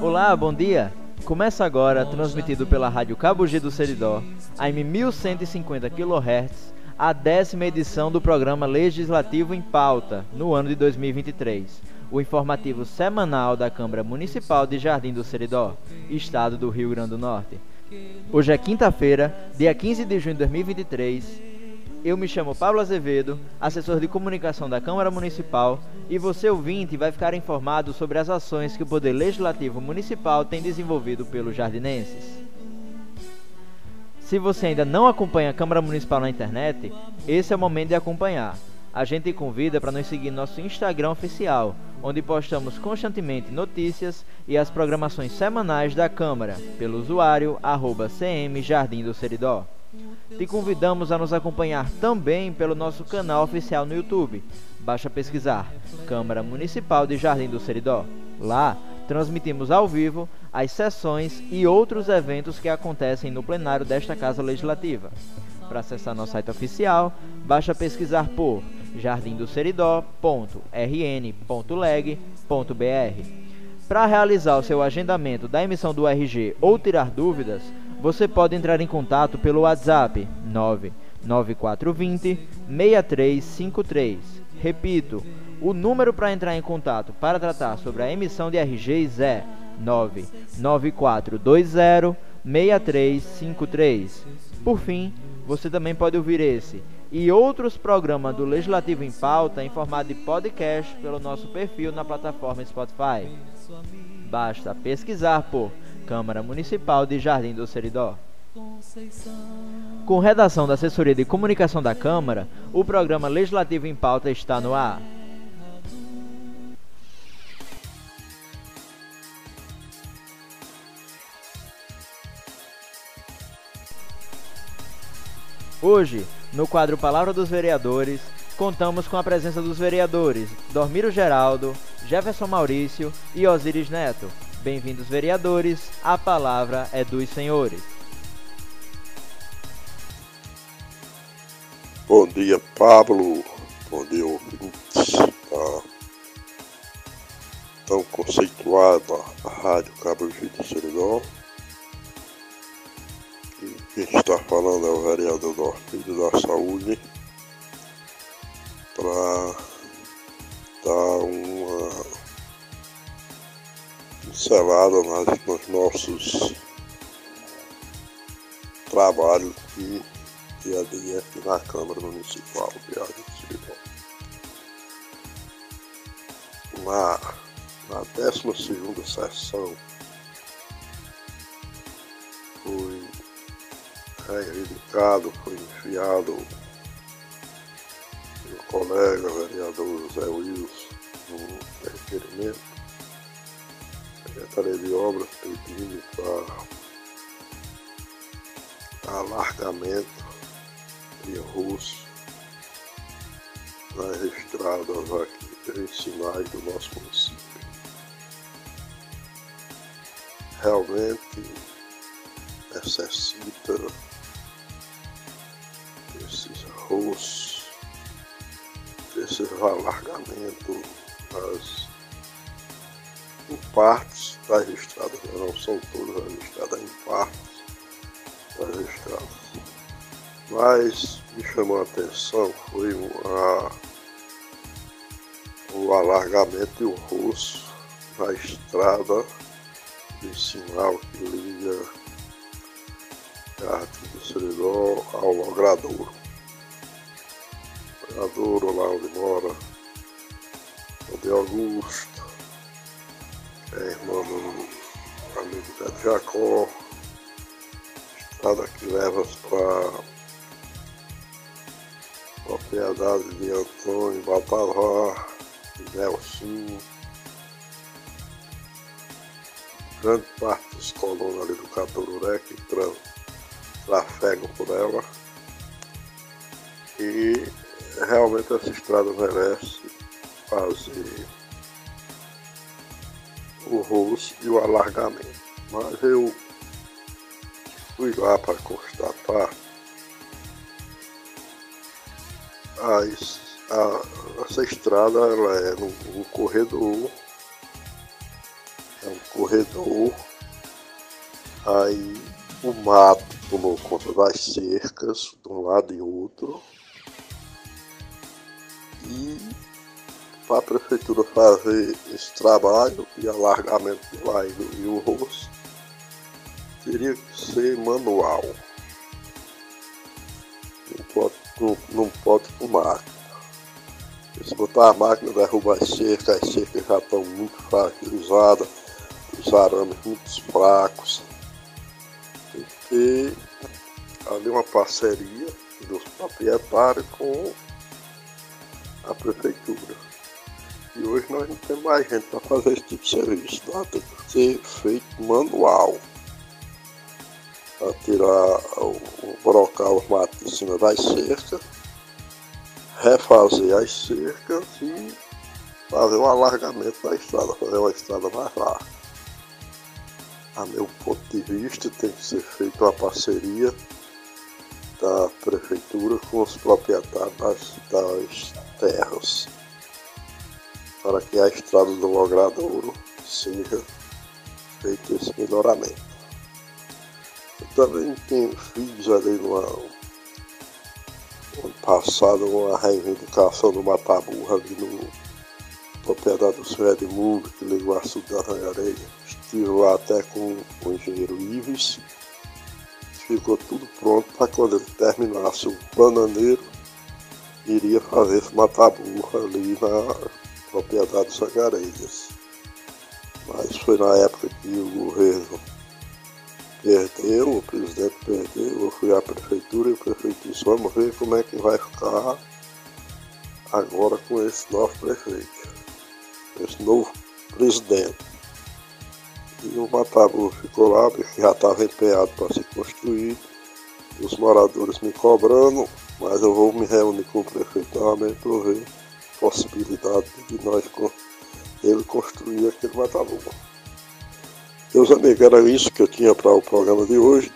Olá, bom dia! Começa agora, transmitido pela Rádio Cabo G do Seridó, AM 1150 kHz, a décima edição do programa Legislativo em Pauta, no ano de 2023. O informativo semanal da Câmara Municipal de Jardim do Seridó, Estado do Rio Grande do Norte. Hoje é quinta-feira, dia 15 de junho de 2023. Eu me chamo Pablo Azevedo, assessor de comunicação da Câmara Municipal, e você ouvinte vai ficar informado sobre as ações que o Poder Legislativo Municipal tem desenvolvido pelos jardinenses. Se você ainda não acompanha a Câmara Municipal na internet, esse é o momento de acompanhar. A gente convida para nos seguir no nosso Instagram oficial, onde postamos constantemente notícias e as programações semanais da Câmara, pelo usuário arroba CM Jardim do Seridó. Te convidamos a nos acompanhar também pelo nosso canal oficial no YouTube. Basta pesquisar Câmara Municipal de Jardim do Seridó. Lá, transmitimos ao vivo as sessões e outros eventos que acontecem no plenário desta Casa Legislativa. Para acessar nosso site oficial, basta pesquisar por jardindoseridó.rn.leg.br. Para realizar o seu agendamento da emissão do RG ou tirar dúvidas, você pode entrar em contato pelo WhatsApp 99420 6353. Repito, o número para entrar em contato para tratar sobre a emissão de RGs é 99420 6353. Por fim, você também pode ouvir esse e outros programas do Legislativo em Pauta em formato de podcast pelo nosso perfil na plataforma Spotify. Basta pesquisar por Câmara Municipal de Jardim do Seridó. Com redação da Assessoria de Comunicação da Câmara, o programa Legislativo em Pauta está no ar. Hoje, no quadro Palavra dos Vereadores, contamos com a presença dos vereadores Dormiro Geraldo, Jefferson Maurício e Osíris Neto. Bem-vindos, vereadores. A palavra é dos senhores. Bom dia, Pablo. Bom dia, ouvintes. Tá tão conceituada Rádio Cabo de Seridó. E quem está falando é o vereador Dormírio da Saúde para dar uma pincelada nas, nos nossos trabalhos de dia a dia aqui na Câmara Municipal de Seridó. Na, na 12 sessão foi reivindicado, foi enfiado pelo colega vereador José Wilson no requerimento Secretaria de Obras pedindo para alargamento de russo nas estradas aqui principais do nosso município. Realmente necessita desses russos, desses alargamentos nas em partes das estradas, não são todas as estradas, em partes das estradas. Mas me chamou a atenção foi uma, o alargamento e o roço na estrada de sinal que liga Jardim do Seridó ao Logradouro. Logradouro, lá onde mora, onde Augusto, é irmão do amigo Beto Jacó, estrada que leva para propriedade de Antônio de Nelson, grande parte dos colonos ali do Catururé que tra trafegam por ela. E realmente essa estrada merece fazer o rosto e o alargamento. Mas eu fui lá para constatar as, a, essa estrada ela é um, um corredor. É um corredor. Aí o mato tomou conta das cercas de um lado e outro. E para a prefeitura fazer esse trabalho e alargamento do lado e o rosto teria que ser manual. Não pode, não, não pode com máquina se botar a máquina derruba as cercas as cercas já estão muito fragilizadas os arames muito fracos. Tem que ter ali uma parceria dos proprietários com a prefeitura. E hoje nós não temos mais gente para fazer esse tipo de serviço, tá? tem que ser feito manual. Para tirar, brocar os matos de cima das cercas, refazer as cercas e fazer um alargamento da estrada, fazer uma estrada mais larga. A meu ponto de vista, tem que ser feita uma parceria da prefeitura com os proprietários das, das terras para que a estrada do Logradouro seja feito esse melhoramento. Eu também tenho, fiz ali no ano passado uma reivindicação do Mataburra ali no propriedade do senhor Edmundo, que ligou a da Rangareia. Estive lá até com o engenheiro Ives ficou tudo pronto para quando ele terminasse o bananeiro, iria fazer esse mataburra ali na propriedade dos Angareias. Mas foi na época que o governo perdeu, o presidente perdeu, eu fui à prefeitura e o prefeito disse, vamos ver como é que vai ficar agora com esse novo prefeito, esse novo presidente. E o Matabu ficou lá, porque já estava empenhado para ser construído. Os moradores me cobrando, mas eu vou me reunir com o prefeito novamente para ver a possibilidade de nós ele construir aquele Matabu. Meus amigos, era isso que eu tinha para o programa de hoje.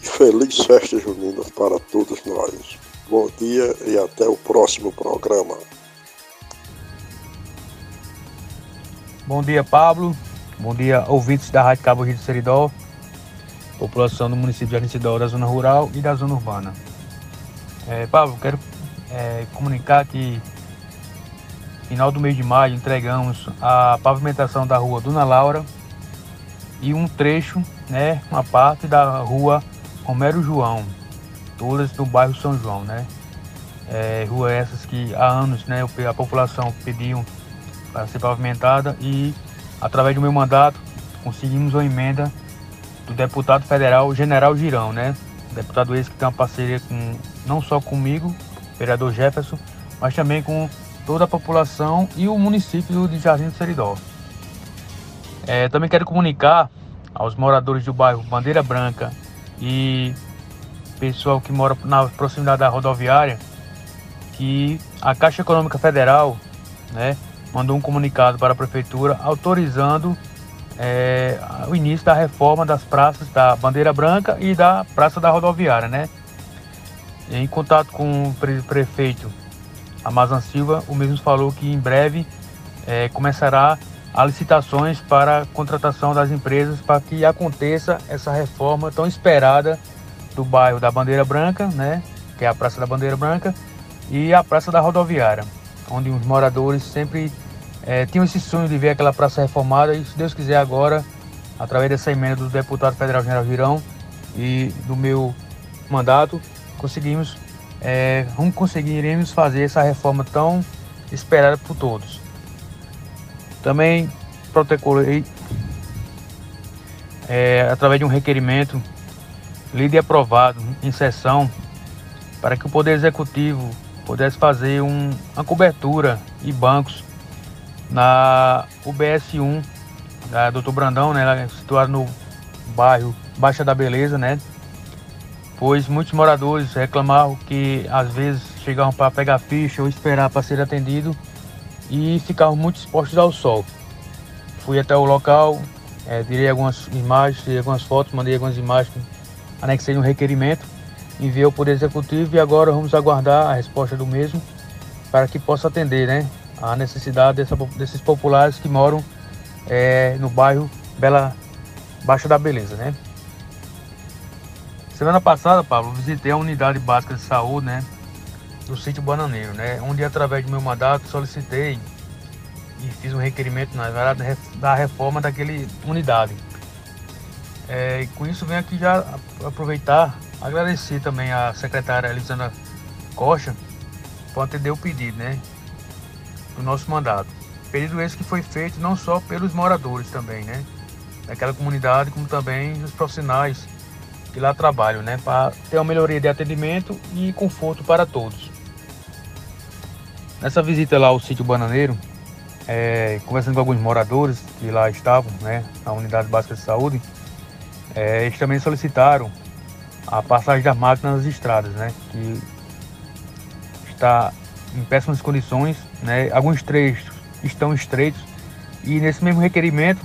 Feliz festa junina para todos nós. Bom dia e até o próximo programa. Bom dia, Pablo. Bom dia, ouvintes da Rádio Cabo Rio de Seridó, população do município de Aricidó, da zona rural e da zona urbana. É, Pablo, quero é, comunicar que final do mês de maio entregamos a pavimentação da rua Dona Laura e um trecho, né, uma parte da rua Romero João, todas do bairro São João, né? É, rua essas que há anos, né, a população pediu para ser pavimentada e através do meu mandato, conseguimos uma emenda do deputado federal General Girão, né? Deputado esse que tem uma parceria com não só comigo, vereador Jefferson, mas também com toda a população e o município de Jardim do Seridó. É, também quero comunicar aos moradores do bairro Bandeira Branca e pessoal que mora na proximidade da rodoviária que a Caixa Econômica Federal, né, mandou um comunicado para a prefeitura autorizando é, o início da reforma das praças da Bandeira Branca e da Praça da Rodoviária, né? Em contato com o prefeito Amazon Silva, o mesmo falou que em breve é, começará as licitações para a contratação das empresas para que aconteça essa reforma tão esperada do bairro da Bandeira Branca, né? Que é a Praça da Bandeira Branca e a Praça da Rodoviária, onde os moradores sempre é, tinham esse sonho de ver aquela praça reformada e, se Deus quiser, agora, através dessa emenda do deputado federal General Girão e do meu mandato, conseguimos, é, conseguiremos fazer essa reforma tão esperada por todos. Também protocolei, é, através de um requerimento, lido e aprovado em sessão, para que o Poder Executivo pudesse fazer um, uma cobertura e bancos na UBS1 da Doutor Brandão, né, situado no bairro Baixa da Beleza, né? Pois muitos moradores reclamavam que às vezes chegavam para pegar ficha ou esperar para ser atendido e ficavam muito expostos ao sol. Fui até o local, é, tirei algumas imagens, tirei algumas fotos, mandei algumas imagens, anexei um requerimento, enviei ao Poder Executivo e agora vamos aguardar a resposta do mesmo para que possa atender né, a necessidade dessa, desses populares que moram é, no bairro Bela Baixa da Beleza. Né? Semana passada, Pablo, visitei a unidade básica de saúde né, do sítio Bananeiro, né, onde através do meu mandato solicitei e fiz um requerimento na verdade da reforma daquele unidade. É, e com isso venho aqui já aproveitar, agradecer também a secretária Elisandra Costa por atender o pedido, né? Do nosso mandato. Pedido esse que foi feito não só pelos moradores também, né? Daquela comunidade, como também os profissionais que lá trabalham, né? Para ter uma melhoria de atendimento e conforto para todos. Nessa visita lá ao sítio Bananeiro, é, conversando com alguns moradores que lá estavam, né, na unidade básica de saúde, é, eles também solicitaram a passagem das máquinas nas estradas, né, que está em péssimas condições, né, alguns trechos estão estreitos e nesse mesmo requerimento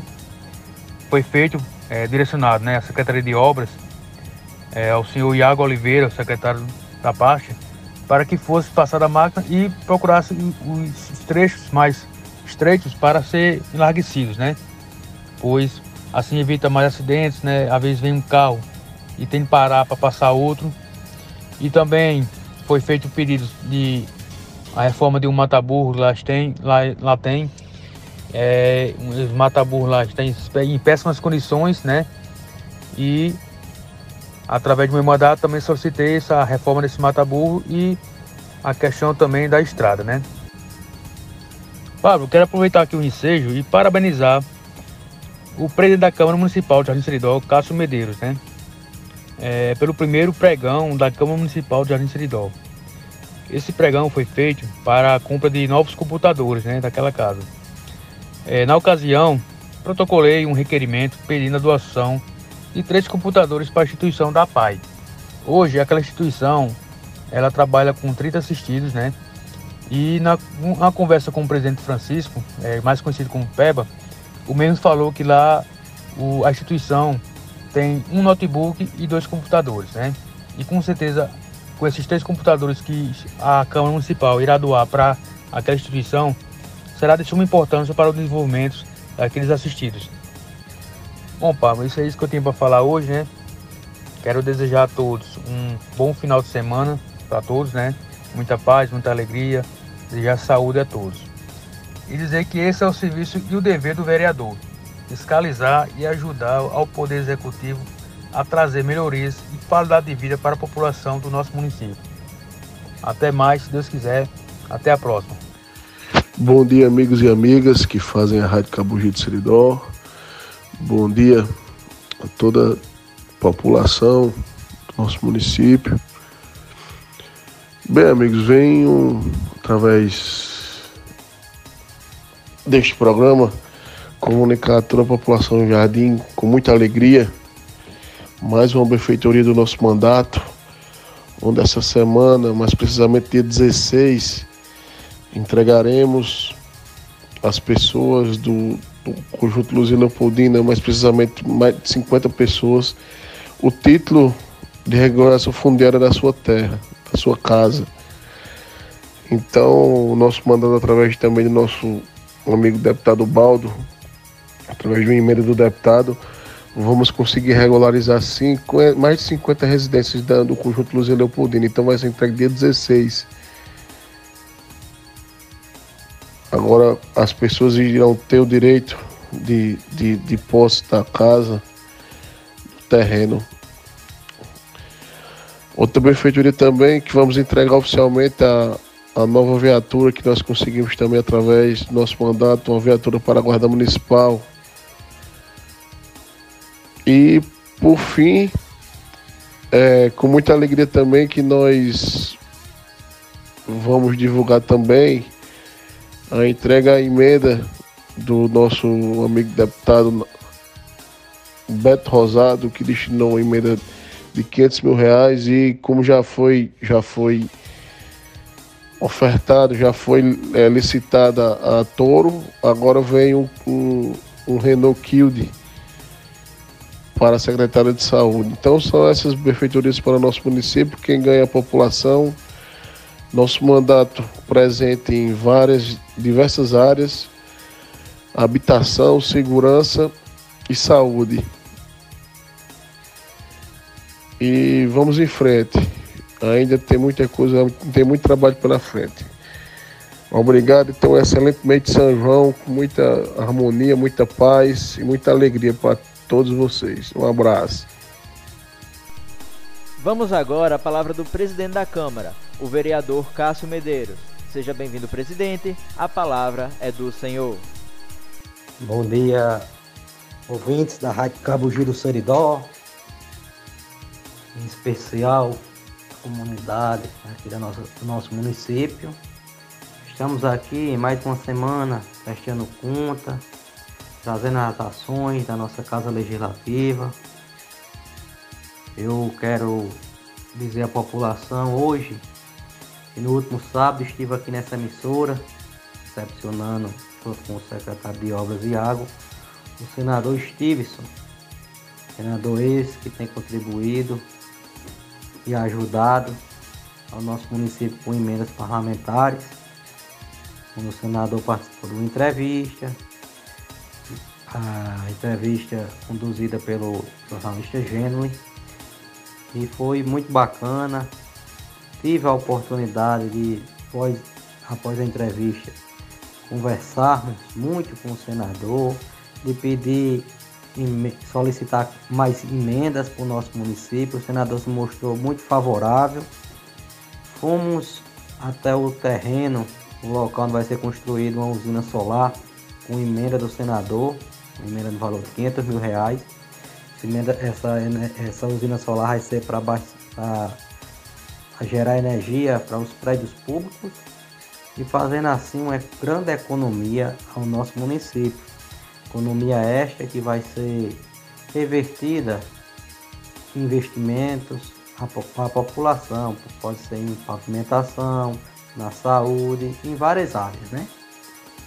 foi feito, é, direcionado, né, à Secretaria de Obras, é, ao senhor Iago Oliveira, secretário da pasta, para que fosse passada a máquina e procurasse os trechos mais estreitos para ser enlarguecidos, né? Pois assim evita mais acidentes, né? Às vezes vem um carro e tem que parar para passar outro. E também foi feito o pedido de a reforma de um mataburro lá tem, lá, lá tem. É, os mataburros lá estão em péssimas condições, né? E através do meu mandato também solicitei essa reforma desse mataburro e a questão também da estrada, né? Pablo, quero aproveitar aqui o ensejo e parabenizar o presidente da Câmara Municipal de Jardim Seridó, Cássio Medeiros, né? É, pelo primeiro pregão da Câmara Municipal de Jardim Seridó. Esse pregão foi feito para a compra de novos computadores né, daquela casa. É, na ocasião, protocolei um requerimento pedindo a doação de três computadores para a instituição da PAI. Hoje, aquela instituição ela trabalha com 30 assistidos, né? E na, na conversa com o presidente Francisco, é, mais conhecido como Peba, o mesmo falou que lá o, a instituição tem um notebook e dois computadores, né? E com certeza, com esses três computadores que a Câmara Municipal irá doar para aquela instituição, será de suma importância para o desenvolvimento daqueles assistidos. Bom, Pablo, isso é isso que eu tenho para falar hoje, né? Quero desejar a todos um bom final de semana para todos, né? Muita paz, muita alegria, desejar saúde a todos. E dizer que esse é o serviço e o dever do vereador, fiscalizar e ajudar ao Poder Executivo a trazer melhorias e qualidade de vida para a população do nosso município. Até mais, se Deus quiser. Até a próxima. Bom dia, amigos e amigas que fazem a Rádio Cabugi de Seridó. Bom dia a toda a população do nosso município. Bem, amigos, venho através deste programa comunicar a toda a população do Jardim com muita alegria mais uma benfeitoria do nosso mandato, onde essa semana, mais precisamente dia 16, entregaremos às pessoas do, do Conjunto Luzia Leopoldina, mais precisamente mais de 50 pessoas, o título de regulação fundiária da sua terra da sua casa. Então, o nosso mandato através também do nosso amigo deputado Baldo, através de uma emenda do deputado, vamos conseguir regularizar cinco, mais de 50 residências do conjunto Luzia Leopoldina. Então vai ser entregue dia 16. Agora as pessoas irão ter o direito de, de, de posse da casa, do terreno Outra benfeitoria também que vamos entregar oficialmente a, a nova viatura que nós conseguimos também através do nosso mandato, uma viatura para a Guarda Municipal. E por fim, é, com muita alegria também que nós vamos divulgar também a entrega à emenda do nosso amigo deputado Beto Rosado, que destinou uma emenda de 500 mil reais e como já foi, já foi ofertado, já foi é, licitada a Toro, agora vem um, um, um Renault Kilde para a Secretaria de Saúde. Então são essas benfeitorias para o nosso município, quem ganha a população. Nosso mandato presente em várias, diversas áreas, habitação, segurança e saúde. E vamos em frente. Ainda tem muita coisa, tem muito trabalho pela frente. Obrigado, então, excelentemente São João, com muita harmonia, muita paz e muita alegria para todos vocês. Um abraço. Vamos agora à palavra do presidente da Câmara, o vereador Cássio Medeiros. Seja bem-vindo, presidente. A palavra é do senhor. Bom dia, ouvintes da Rádio Cabo Giro Seridó, em especial a comunidade aqui do nosso, do nosso município. Estamos aqui mais uma semana fechando conta, trazendo as ações da nossa Casa Legislativa. Eu quero dizer à população hoje que no último sábado estive aqui nessa emissora, recepcionando junto com o secretário de Obras e Água, o senador Stevenson, senador esse que tem contribuído e ajudado ao nosso município com emendas parlamentares. O senador participou de uma entrevista, a entrevista conduzida pelo jornalista Gênue e foi muito bacana. Tive a oportunidade de, após, após a entrevista, conversarmos muito com o senador, de pedir solicitar mais emendas para o nosso município. O senador se mostrou muito favorável. Fomos até o terreno, o local onde vai ser construída uma usina solar, com emenda do senador, emenda no valor de 500 mil reais. Essa, essa usina solar vai ser para gerar energia para os prédios públicos e fazendo assim uma grande economia ao nosso município. Economia esta que vai ser revertida em investimentos à população, pode ser em pavimentação, na saúde, em várias áreas, né?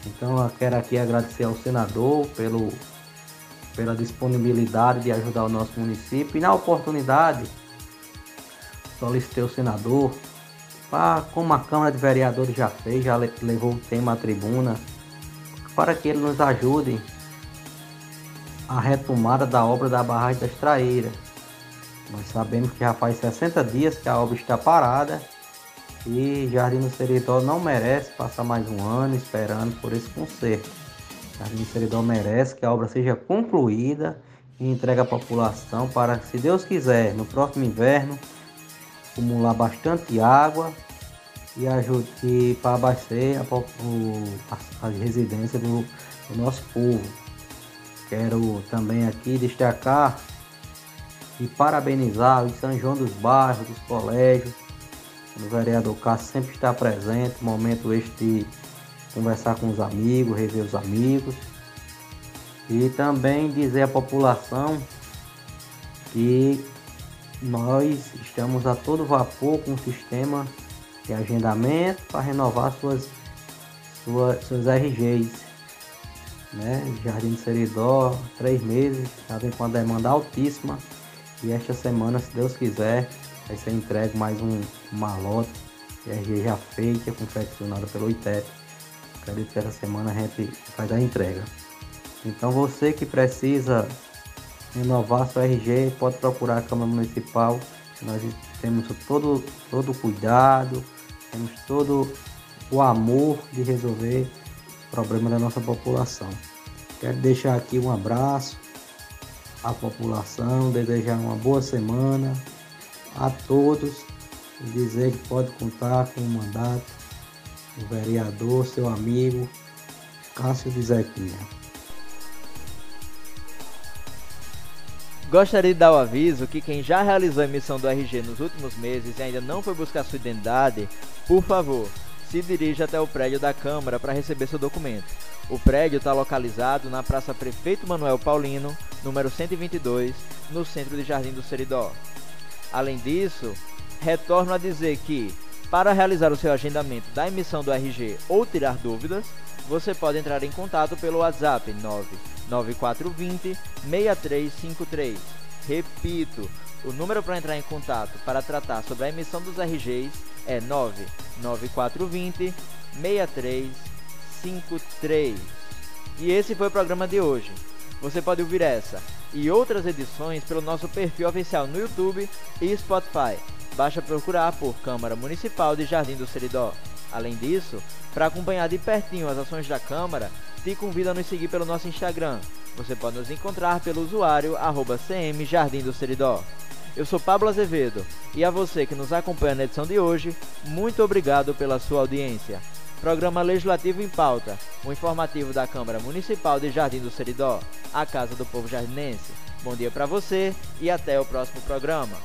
Então eu quero aqui agradecer ao senador pelo, pela disponibilidade de ajudar o nosso município e na oportunidade solicitei o senador para, como a Câmara de Vereadores já fez, já levou o tema à tribuna, para que ele nos ajude a retomada da obra da barragem das Traeiras. Nós sabemos que já faz 60 dias que a obra está parada e Jardim do Seridó não merece passar mais um ano esperando por esse conserto. Jardim do Seridó merece que a obra seja concluída e entregue à população para, se Deus quiser, no próximo inverno, acumular bastante água e, ajude, para abastecer a, o, a, a residência do, do nosso povo. Quero também aqui destacar e parabenizar os São João dos bairros, dos colégios. O vereador Cássio sempre está presente, momento este conversar com os amigos, rever os amigos. E também dizer à população que nós estamos a todo vapor com o sistema de agendamento para renovar suas, suas, suas RGs né? Jardim de Seridó, três meses, já vem com uma demanda altíssima. E esta semana, se Deus quiser, vai ser entregue mais um, malote, RG já feita, confeccionada pelo ITEP. Acredito que essa semana a gente faz a entrega. Então você que precisa renovar sua RG, pode procurar a Câmara Municipal. Nós temos todo, todo o cuidado, temos todo o amor de resolver problema da nossa população. Quero deixar aqui um abraço à população, desejar uma boa semana a todos e dizer que pode contar com o mandato do vereador, seu amigo Cássio de Zequinha. Gostaria de dar o aviso que quem já realizou a emissão do RG nos últimos meses e ainda não foi buscar sua identidade, por favor, se dirija até o prédio da Câmara para receber seu documento. O prédio está localizado na Praça Prefeito Manuel Paulino, número 122, no centro de Jardim do Seridó. Além disso, retorno a dizer que, para realizar o seu agendamento da emissão do RG ou tirar dúvidas, você pode entrar em contato pelo WhatsApp 99420 6353. Repito, o número para entrar em contato para tratar sobre a emissão dos RGs é 99420 6353. E esse foi o programa de hoje. Você pode ouvir essa e outras edições pelo nosso perfil oficial no YouTube e Spotify. Basta procurar por Câmara Municipal de Jardim do Seridó. Além disso, para acompanhar de pertinho as ações da Câmara, te convido a nos seguir pelo nosso Instagram. Você pode nos encontrar pelo usuário arroba CM Jardim do Seridó. Eu sou Pablo Azevedo e a você que nos acompanha na edição de hoje, muito obrigado pela sua audiência. Programa Legislativo em Pauta, um informativo da Câmara Municipal de Jardim do Seridó, a Casa do Povo Jardinense. Bom dia para você e até o próximo programa.